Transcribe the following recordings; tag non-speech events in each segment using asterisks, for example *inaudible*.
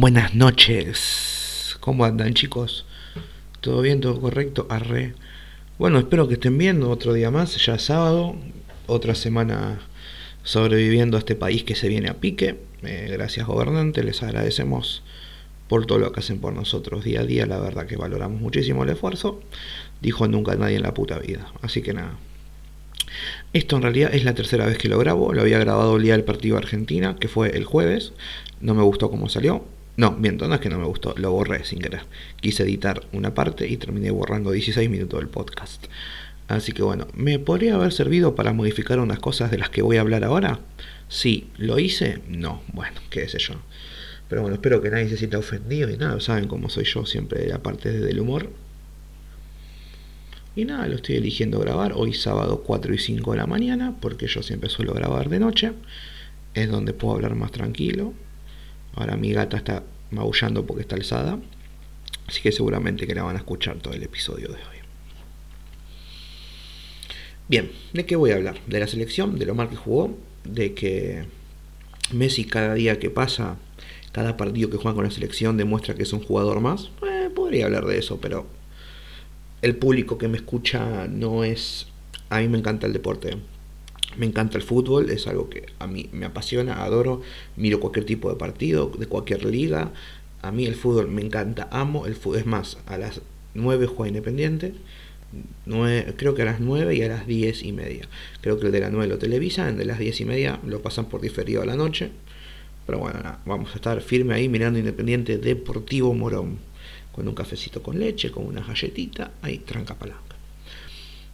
Buenas noches. ¿Cómo andan chicos? ¿Todo bien? ¿Todo correcto? Arre. Bueno, espero que estén bien. Otro día más, ya es sábado. Otra semana sobreviviendo a este país que se viene a pique. Eh, gracias gobernante, les agradecemos por todo lo que hacen por nosotros día a día. La verdad que valoramos muchísimo el esfuerzo. Dijo nunca nadie en la puta vida. Así que nada. Esto en realidad es la tercera vez que lo grabo. Lo había grabado el día del partido Argentina, que fue el jueves. No me gustó cómo salió. No, miento, no es que no me gustó, lo borré sin querer. Quise editar una parte y terminé borrando 16 minutos del podcast. Así que bueno, ¿me podría haber servido para modificar unas cosas de las que voy a hablar ahora? Sí, ¿lo hice? No, bueno, qué sé yo. Pero bueno, espero que nadie se sienta ofendido y nada, saben cómo soy yo siempre, aparte del humor. Y nada, lo estoy eligiendo grabar hoy sábado 4 y 5 de la mañana, porque yo siempre suelo grabar de noche. Es donde puedo hablar más tranquilo Ahora mi gata está maullando porque está alzada. Así que seguramente que la van a escuchar todo el episodio de hoy. Bien, ¿de qué voy a hablar? De la selección, de lo mal que jugó, de que Messi cada día que pasa, cada partido que juega con la selección demuestra que es un jugador más. Eh, podría hablar de eso, pero el público que me escucha no es... A mí me encanta el deporte, me encanta el fútbol, es algo que a mí me apasiona, adoro, miro cualquier tipo de partido, de cualquier liga. A mí el fútbol me encanta, amo el fútbol. Es más, a las 9 juega Independiente, creo que a las 9 y a las 10 y media. Creo que el de las 9 lo televisan, el de las 10 y media lo pasan por diferido a la noche. Pero bueno, vamos a estar firme ahí mirando Independiente Deportivo Morón. Con un cafecito con leche, con una galletita, ahí tranca palanca.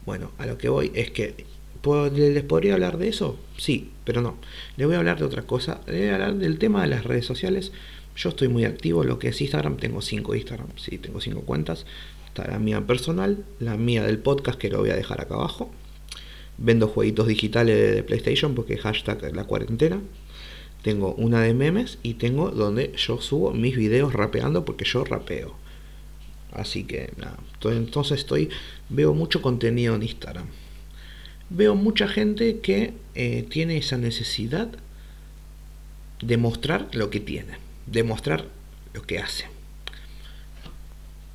Bueno, a lo que voy es que ¿Les podría hablar de eso? Sí, pero no. Les voy a hablar de otra cosa. Les voy a hablar del tema de las redes sociales. Yo estoy muy activo. Lo que es Instagram, tengo 5 Instagram. Sí, tengo 5 cuentas. Está la mía personal, la mía del podcast, que lo voy a dejar acá abajo. Vendo jueguitos digitales de PlayStation porque hashtag la cuarentena. Tengo una de memes y tengo donde yo subo mis videos rapeando porque yo rapeo. Así que nada. Entonces estoy. Veo mucho contenido en Instagram veo mucha gente que eh, tiene esa necesidad de mostrar lo que tiene, de mostrar lo que hace.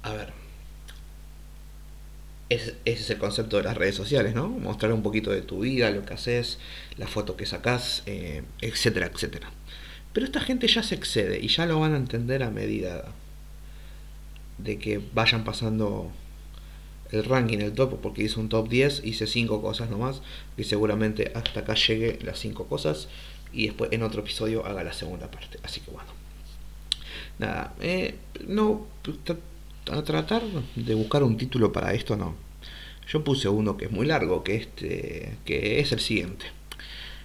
A ver, ese es el concepto de las redes sociales, ¿no? Mostrar un poquito de tu vida, lo que haces, la foto que sacas, eh, etcétera, etcétera. Pero esta gente ya se excede y ya lo van a entender a medida de que vayan pasando el ranking, el top, porque hice un top 10, hice 5 cosas nomás, y seguramente hasta acá llegue las 5 cosas, y después en otro episodio haga la segunda parte. Así que bueno. Nada, eh, no, a tratar de buscar un título para esto, no. Yo puse uno que es muy largo, que, este, que es el siguiente.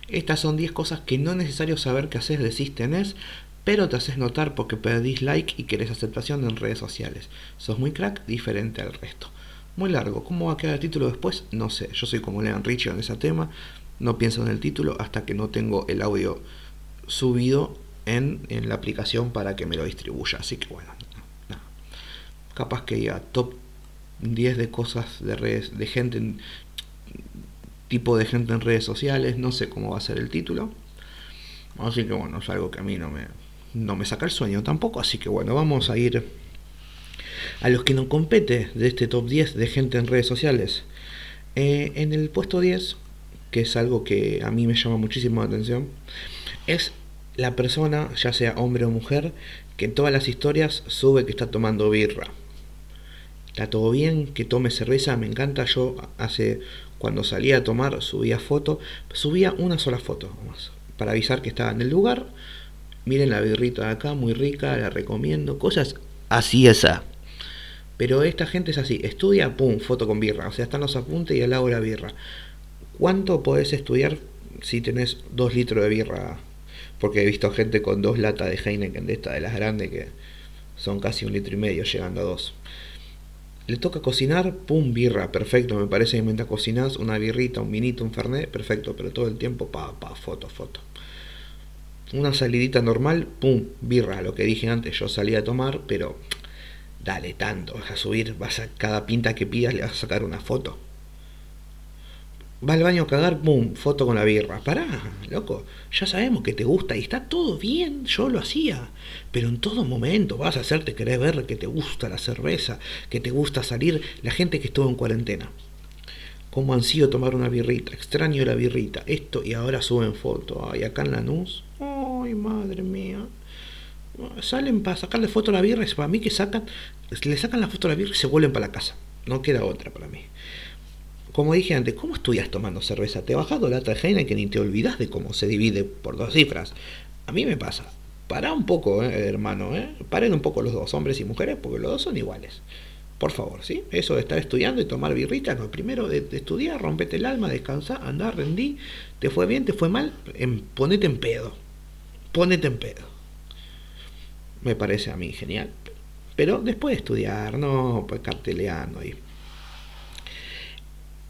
Estas son 10 cosas que no es necesario saber que haces, decís tenés, pero te haces notar porque pedís like y querés aceptación en redes sociales. Sos muy crack, diferente al resto. Muy largo. ¿Cómo va a quedar el título después? No sé. Yo soy como Leon Richie en ese tema. No pienso en el título hasta que no tengo el audio subido en, la aplicación para que me lo distribuya. Así que bueno, capaz que ya top 10 de cosas de redes, de gente, tipo de gente en redes sociales. No sé cómo va a ser el título. Así que bueno, es algo que a mí no me, no me saca el sueño tampoco. Así que bueno, vamos a ir a los que no compete de este top 10 de gente en redes sociales. Eh, en el puesto 10, que es algo que a mí me llama muchísimo la atención, es la persona, ya sea hombre o mujer, que en todas las historias sube que está tomando birra. Está todo bien, que tome cerveza, me encanta. Yo hace cuando salía a tomar subía foto, subía una sola foto para avisar que estaba en el lugar. Miren la birrita de acá, muy rica, la recomiendo. Cosas así esa. Pero esta gente es así, estudia, pum, foto con birra. O sea, están los apuntes y al lado la birra. ¿Cuánto podés estudiar si tenés dos litros de birra? Porque he visto gente con dos latas de Heineken de esta, de las grandes, que son casi un litro y medio, llegando a dos. Le toca cocinar, pum, birra, perfecto, me parece que mientras cocinás una birrita, un vinito, un fernet, perfecto, pero todo el tiempo, pa, pa, foto, foto. Una salidita normal, pum, birra, lo que dije antes, yo salía a tomar, pero Dale, tanto, vas a subir, vas a cada pinta que pidas le vas a sacar una foto. Va al baño a cagar, pum, foto con la birra. Pará, loco, ya sabemos que te gusta y está todo bien, yo lo hacía. Pero en todo momento vas a hacerte querer ver que te gusta la cerveza, que te gusta salir la gente que estuvo en cuarentena. ¿Cómo han sido tomar una birrita? Extraño la birrita. Esto y ahora suben foto. Ay, acá en la NUS. Ay, madre mía. Salen para sacarle foto a la birra y para mí que sacan, le sacan la foto a la birra y se vuelven para la casa. No queda otra para mí como dije antes, ¿cómo estudias tomando cerveza? Te bajado la trajena que ni te olvidas de cómo se divide por dos cifras. A mí me pasa. Para un poco, eh, hermano, ¿eh? Paren un poco los dos, hombres y mujeres, porque los dos son iguales. Por favor, ¿sí? Eso de estar estudiando y tomar birritas, no. Primero de, estudiar, rompete el alma, descansa, andar, rendí. Te fue bien, te fue mal, en, ponete en pedo. Ponete en pedo. Me parece a mí genial. Pero después de estudiar, no, pues carteleando ahí.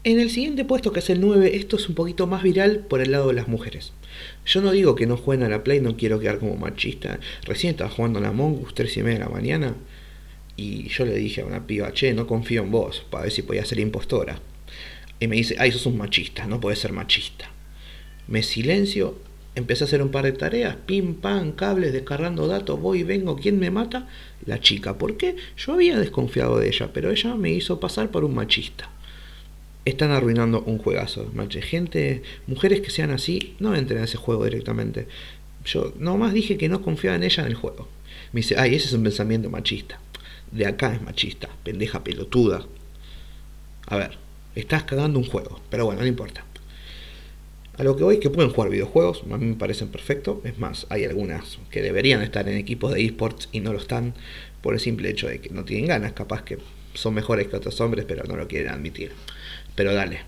En el siguiente puesto, que es el 9, esto es un poquito más viral por el lado de las mujeres. Yo no digo que no jueguen a la Play, no quiero quedar como machista. Recién estaba jugando a la Mongus 3 y media de la mañana y yo le dije a una piba, che, no confío en vos, para ver si podía ser impostora. Y me dice, ay, sos un machista, no puedes ser machista. Me silencio, empecé a hacer un par de tareas, pim, pam, cables, descargando datos, voy vengo, ¿quién me mata? La chica. ¿Por qué? Yo había desconfiado de ella, pero ella me hizo pasar por un machista están arruinando un juegazo. Manche. Gente, mujeres que sean así, no entren a ese juego directamente. Yo nomás dije que no confiaba en ella en el juego. Me dice, ay, ese es un pensamiento machista. De acá es machista, pendeja pelotuda. A ver, estás cagando un juego, pero bueno, no importa. A lo que voy que pueden jugar videojuegos, a mí me parecen perfectos. Es más, hay algunas que deberían estar en equipos de esports y no lo están por el simple hecho de que no tienen ganas. Capaz que son mejores que otros hombres, pero no lo quieren admitir. Pero dale,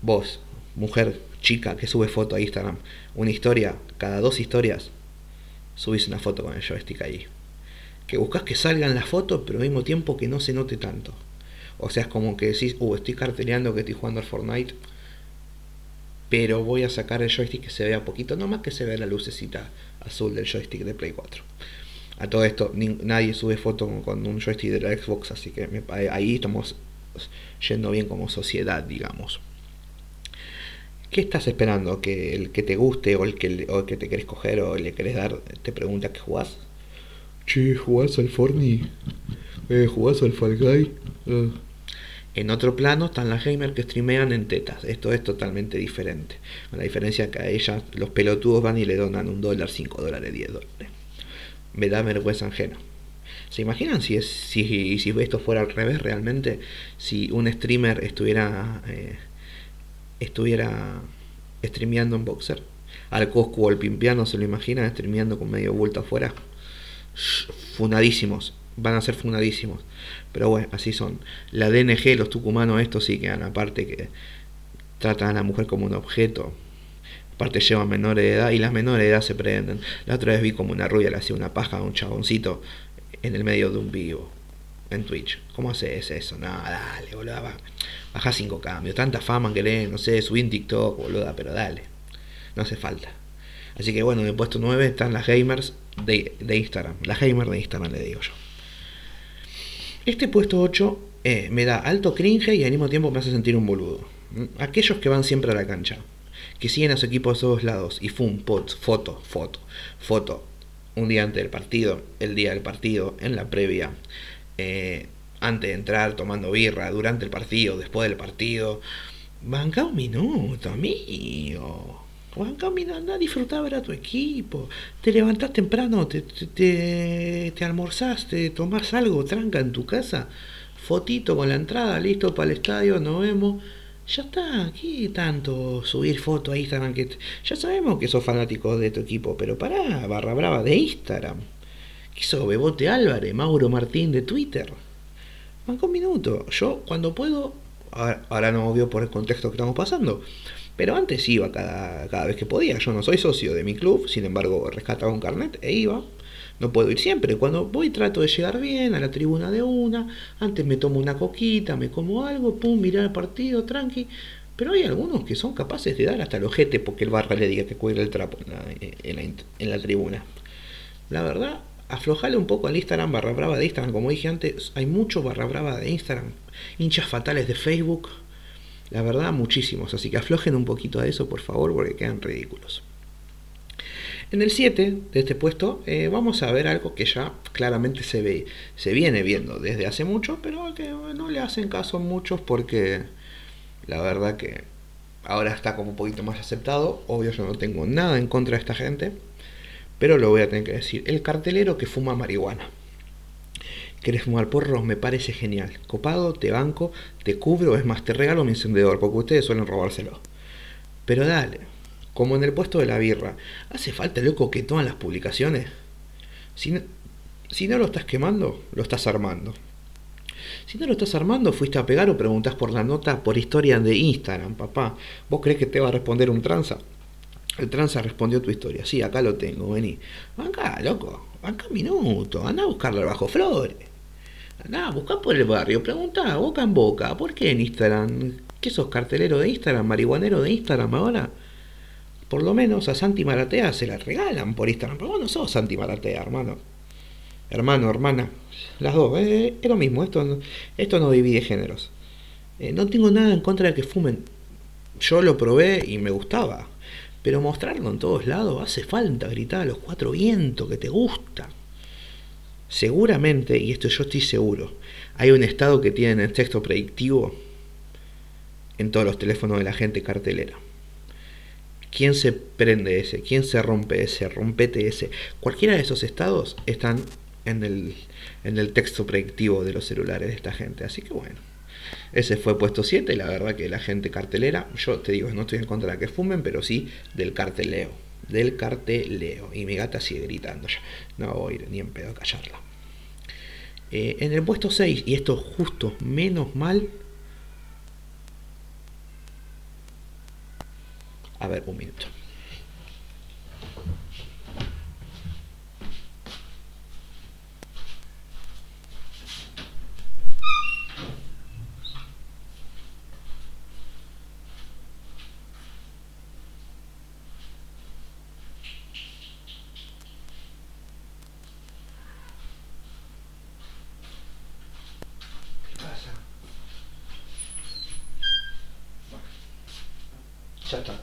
vos, mujer chica que sube foto a Instagram, una historia, cada dos historias, subís una foto con el joystick ahí. Que buscas que salgan las fotos, pero al mismo tiempo que no se note tanto. O sea, es como que decís, uh, estoy carteleando que estoy jugando al Fortnite, pero voy a sacar el joystick que se vea poquito, no más que se vea la lucecita azul del joystick de Play 4. A todo esto, nadie sube foto con, un joystick de la Xbox, así que ahí estamos yendo bien como sociedad, digamos. ¿Qué estás esperando? ¿Que el que te guste o el que, o que te querés coger o le querés dar te pregunta que jugás? Che, ¿jugás al Fortnite? Eh, ¿Jugás al Fall Guy? Eh. En otro plano están las gamers que streamean en tetas. Esto es totalmente diferente. La diferencia que a ellas los pelotudos van y le donan un dólar, cinco dólares, diez dólares. Me da vergüenza ajena. ¿Se imaginan si, es, si, si esto fuera al revés realmente? Si un streamer estuviera eh, estuviera streameando en Boxer. Al Coscu o al Pimpiano se lo imaginan streameando con medio vuelto afuera. Funadísimos. Van a ser funadísimos. Pero bueno, así son. La DNG, los tucumanos, estos sí quedan aparte que tratan a la mujer como un objeto. Aparte llevan menores de edad y las menores de edad se prenden. La otra vez vi como una rubia le hacía una paja a un chaboncito en el medio de un vivo en Twitch. ¿Cómo haces eso? Nada, dale, boluda. Baja cinco cambios. Tanta fama que leen, no sé, subí en TikTok, boluda, pero dale. No hace falta. Así que bueno, en el puesto 9 están las gamers de, Instagram. Las gamers de Instagram, le digo yo. Este puesto 8 eh, me da alto cringe y al mismo tiempo me hace sentir un boludo. Aquellos que van siempre a la cancha, que siguen a su equipo a todos lados y fum, pots, foto, foto, foto, un día antes del partido, el día del partido, en la previa, eh, antes de entrar tomando birra, durante el partido, después del partido. Banca un minuto, amigo. Un minuto, anda a disfrutar ver a tu equipo. Te levantás temprano, te, te, te almorzaste, tomás algo, tranca en tu casa. Fotito con la entrada, listo para el estadio, nos vemos ya está, ¿qué tanto subir fotos a Instagram? Que ya sabemos que sos fanático de tu equipo, pero pará, barra brava de Instagram. ¿Qué sos, Bebote Álvarez, Mauro Martín de Twitter? Manco un minuto. Yo, cuando puedo, ahora, no obvio por el contexto que estamos pasando, pero antes iba cada, cada vez que podía. Yo no soy socio de mi club, sin embargo, rescataba un carnet e iba no puedo ir siempre. Cuando voy trato de llegar bien a la tribuna de una, antes me tomo una coquita, me como algo, pum, mirar el partido, tranqui. Pero hay algunos que son capaces de dar hasta el ojete porque el barra le diga que cuelga el trapo en la, tribuna. La verdad, aflojale un poco al Instagram barra brava de Instagram. Como dije antes, hay mucho barra brava de Instagram. Hinchas fatales de Facebook. La verdad, muchísimos. Así que aflojen un poquito a eso, por favor, porque quedan ridículos. En el 7 de este puesto eh, vamos a ver algo que ya claramente se ve, se viene viendo desde hace mucho, pero que no le hacen caso a muchos porque la verdad que ahora está como un poquito más aceptado. Obvio yo no tengo nada en contra de esta gente, pero lo voy a tener que decir. El cartelero que fuma marihuana. ¿Querés fumar porros? Me parece genial. Copado, te banco, te cubro, es más, te regalo mi encendedor, porque ustedes suelen robárselo. Pero dale, como en el puesto de la birra, ¿hace falta, loco, que toman las publicaciones? Si no, si no lo estás quemando, lo estás armando. Si no lo estás armando, fuiste a pegar o preguntás por la nota por historia de Instagram, papá. ¿Vos crees que te va a responder un tranza? El tranza respondió tu historia. Sí, acá lo tengo, vení. Acá, loco. Acá minuto. Anda a buscarlo bajo flores. Anda, busca por el barrio. Pregunta boca en boca. ¿Por qué en Instagram? ¿Qué sos cartelero de Instagram? ¿Marihuanero de Instagram ahora? Por lo menos a Santi Maratea se la regalan por Instagram. Pero vos no sos Santi Maratea, hermano. Hermano, hermana. Las dos. Eh, es lo mismo. Esto, esto no divide géneros. Eh, no tengo nada en contra de que fumen. Yo lo probé y me gustaba. Pero mostrarlo en todos lados hace falta, gritar a los cuatro vientos que te gusta. Seguramente, y esto yo estoy seguro, hay un estado que tiene el texto predictivo en todos los teléfonos de la gente cartelera. ¿Quién se prende ese? ¿Quién se rompe ese? Rompete ese. Cualquiera de esos estados están en el, en el texto predictivo de los celulares de esta gente. Así que bueno. Ese fue puesto 7 la verdad que la gente cartelera, yo te digo, no estoy en contra de que fumen, pero sí del carteleo. Del carteleo. Y mi gata sigue gritando ya. No voy a ir ni en pedo a callarla. Eh, en el puesto 6, y esto justo, menos mal. A ver, un minuto. Ya está,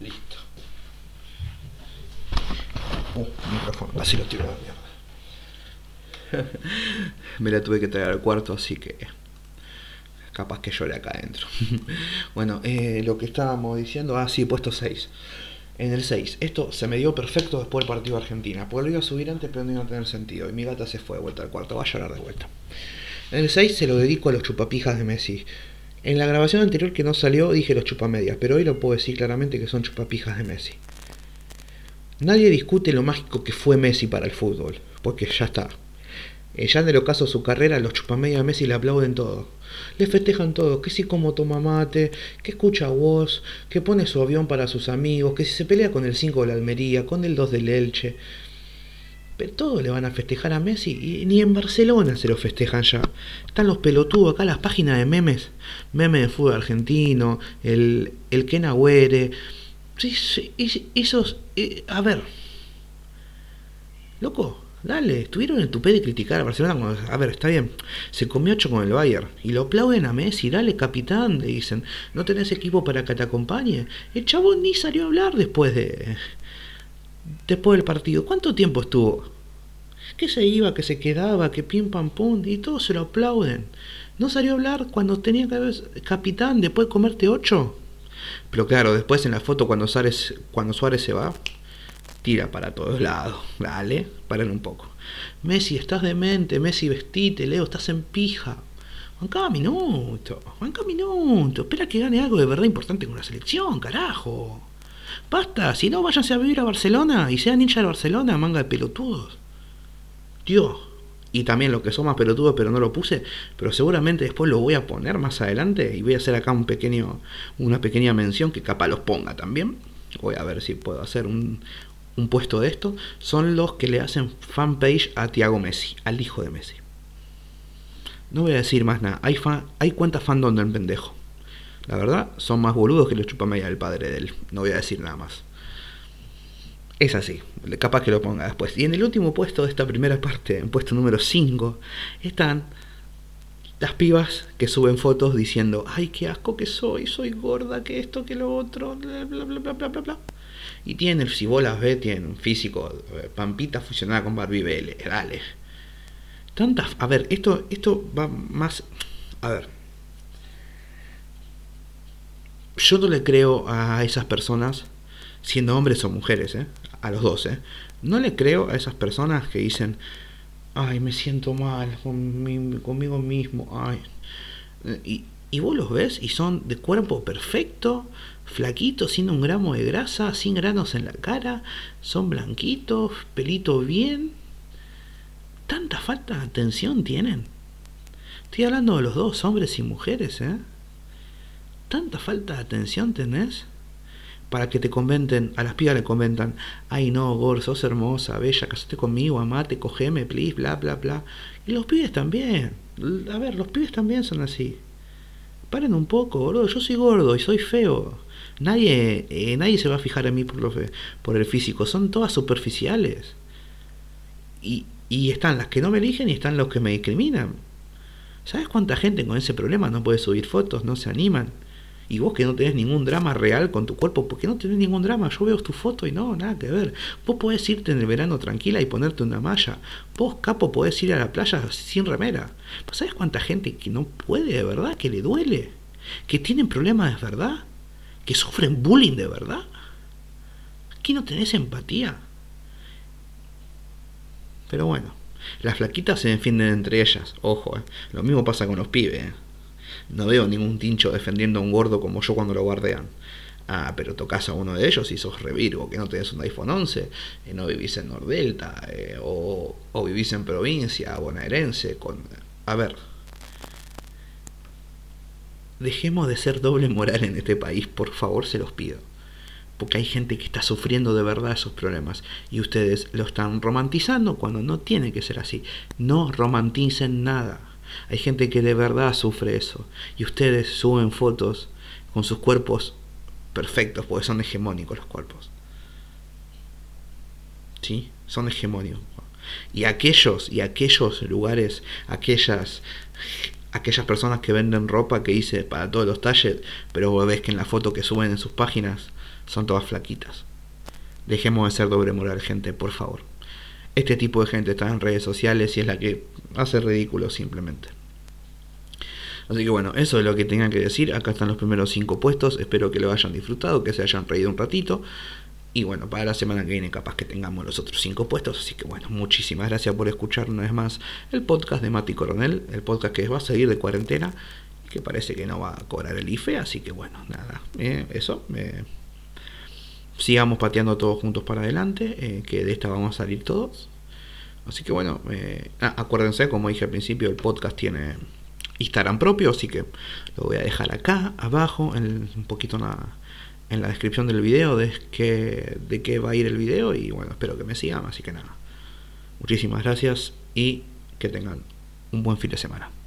listo. Uh, micrófono, así lo tiro a la mierda. *laughs* Me la tuve que traer al cuarto, así que capaz que llore acá adentro. *laughs* bueno, eh, lo que estábamos diciendo, ah, sí, puesto 6. En el 6, esto se me dio perfecto después del partido de Argentina, porque lo iba a subir antes, pero no iba a tener sentido. Y mi gata se fue de vuelta al cuarto, va a llorar de vuelta. En el 6 se lo dedico a los chupapijas de Messi. En la grabación anterior que no salió dije los chupamedias, pero hoy lo puedo decir claramente que son chupapijas de Messi. Nadie discute lo mágico que fue Messi para el fútbol, porque ya está. Ya en el ocaso de su carrera, los chupamedias de Messi le aplauden todo. Le festejan todo, que si como toma mate, que escucha voz, que pone su avión para sus amigos, que si se pelea con el 5 de la Almería, con el 2 del Elche. Pero todo le van a festejar a Messi y ni en Barcelona se lo festejan ya. Están los pelotudos acá, las páginas de memes, meme de fútbol argentino, el, el Ken Agüere. Sí, sí, esos, eh, a ver, loco, dale, estuvieron en tu P de criticar a Barcelona cuando, a ver, está bien, se comió 8 con el Bayern y lo aplauden a Messi, dale capitán, le dicen, no tenés equipo para que te acompañe. El chavo ni salió a hablar después de, después del partido. ¿Cuánto tiempo estuvo? Que se iba, que se quedaba, que pim pam pum, y todos se lo aplauden. ¿No salió a hablar cuando tenía que haber capitán después de comerte ocho? Pero claro, después en la foto cuando Suárez, cuando Suárez se va, tira para todos lados. Dale, paren un poco. Messi, estás demente, Messi, vestite, Leo, estás en pija. Banca minuto, banca minuto. Espera que gane algo de verdad importante con la selección, carajo. Basta, si no, váyanse a vivir a Barcelona y sean hincha de Barcelona, manga de pelotudos. Dios. Y también lo que son más pelotudos, pero no lo puse, pero seguramente después lo voy a poner más adelante y voy a hacer acá un pequeño, una pequeña mención que capaz los ponga también. Voy a ver si puedo hacer un, un puesto de esto. Son los que le hacen fanpage a Tiago Messi, al hijo de Messi. No voy a decir más nada. Hay, fan, hay cuentas fandom del pendejo. La verdad, son más boludos que los chupamedia del padre de él. No voy a decir nada más. Es así, capaz que lo ponga después. Y en el último puesto de esta primera parte, en puesto número 5, están las pibas que suben fotos diciendo, ay, qué asco que soy, soy gorda, que esto, que lo otro, bla, bla, bla, bla, bla, bla. Y tienen, si vos las ves, tienen físico, eh, Pampita fusionada con Barbie Belle, dale. Tantas, a ver, esto, esto va más, a ver. Yo no le creo a esas personas, siendo hombres o mujeres, ¿eh? A los dos, ¿eh? no le creo a esas personas que dicen, ay, me siento mal conmigo mismo, ay. Y, y vos los ves y son de cuerpo perfecto, flaquitos, sin un gramo de grasa, sin granos en la cara, son blanquitos, pelito bien. ¿Tanta falta de atención tienen? Estoy hablando de los dos, hombres y mujeres, ¿eh? ¿Tanta falta de atención tenés? Para que te conventen, a las pibas le comentan, ay no, Gor, sos hermosa, bella, casate conmigo, amate, cogeme, please, bla, bla, bla. Y los pibes también. A ver, los pibes también son así. Paren un poco, boludo, yo soy gordo y soy feo. Nadie, eh, nadie se va a fijar en mí por, lo, por el físico, son todas superficiales. Y, y están las que no me eligen y están los que me discriminan. ¿Sabes cuánta gente con ese problema no puede subir fotos, no se animan? Y vos que no tenés ningún drama real con tu cuerpo, porque no tenés ningún drama, yo veo tu foto y no, nada que ver. Vos podés irte en el verano tranquila y ponerte una malla. Vos, capo, podés ir a la playa sin remera. ¿Sabes cuánta gente que no puede de verdad, que le duele? Que tienen problemas de verdad? ¿Que sufren bullying de verdad? Aquí no tenés empatía. Pero bueno, las flaquitas se defienden entre ellas, ojo, eh. lo mismo pasa con los pibes. Eh. No veo ningún tincho defendiendo a un gordo como yo cuando lo guardean. Ah, pero tocas a uno de ellos y sos revirgo, que no tenés un iPhone 11, y no vivís en Nordelta, eh, o, o, vivís en provincia bonaerense. Con... A ver, dejemos de ser doble moral en este país, por favor, se los pido. Porque hay gente que está sufriendo de verdad esos problemas y ustedes lo están romantizando cuando no tiene que ser así. No romanticen nada. Hay gente que de verdad sufre eso. Y ustedes suben fotos con sus cuerpos perfectos, porque son hegemónicos los cuerpos. ¿Sí? Son hegemónicos. Y aquellos, y aquellos lugares, aquellas aquellas personas que venden ropa que hice para todos los talles, pero ves que en la foto que suben en sus páginas son todas flaquitas. Dejemos de ser doble moral, gente, por favor. Este tipo de gente está en redes sociales y es la que hace ridículo simplemente. Así que bueno, eso es lo que tengan que decir. Acá están los primeros cinco puestos. Espero que lo hayan disfrutado, que se hayan reído un ratito. Y bueno, para la semana que viene capaz que tengamos los otros cinco puestos. Así que bueno, muchísimas gracias por escuchar una vez más el podcast de Mati Coronel. El podcast que va a seguir de cuarentena. Que parece que no va a cobrar el IFE. Así que bueno, nada. Eh, eso. Eh, sigamos pateando todos juntos para adelante. Eh, que de esta vamos a salir todos. Así que bueno, ah, acuérdense, como dije al principio, el podcast tiene Instagram propio, así que lo voy a dejar acá abajo, en, un poquito en la, en la descripción del video de qué, de qué va a ir el video y bueno, espero que me sigan, así que nada. Muchísimas gracias y que tengan un buen fin de semana.